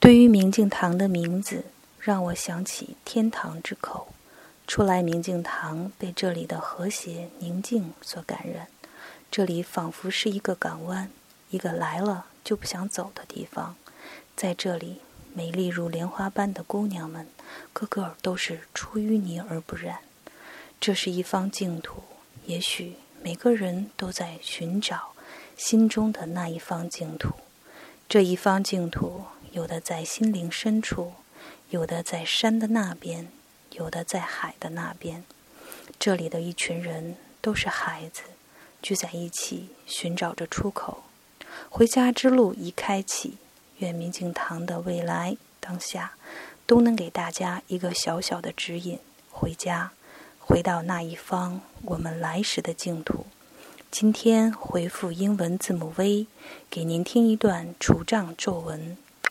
对于明镜堂的名字，让我想起天堂之口。初来明镜堂，被这里的和谐宁静所感染。这里仿佛是一个港湾，一个来了就不想走的地方。在这里，美丽如莲花般的姑娘们，个个都是出淤泥而不染。这是一方净土，也许每个人都在寻找心中的那一方净土。这一方净土。有的在心灵深处，有的在山的那边，有的在海的那边。这里的一群人都是孩子，聚在一起寻找着出口。回家之路已开启，愿明镜堂的未来当下都能给大家一个小小的指引。回家，回到那一方我们来时的净土。今天回复英文字母 V，给您听一段除障咒文。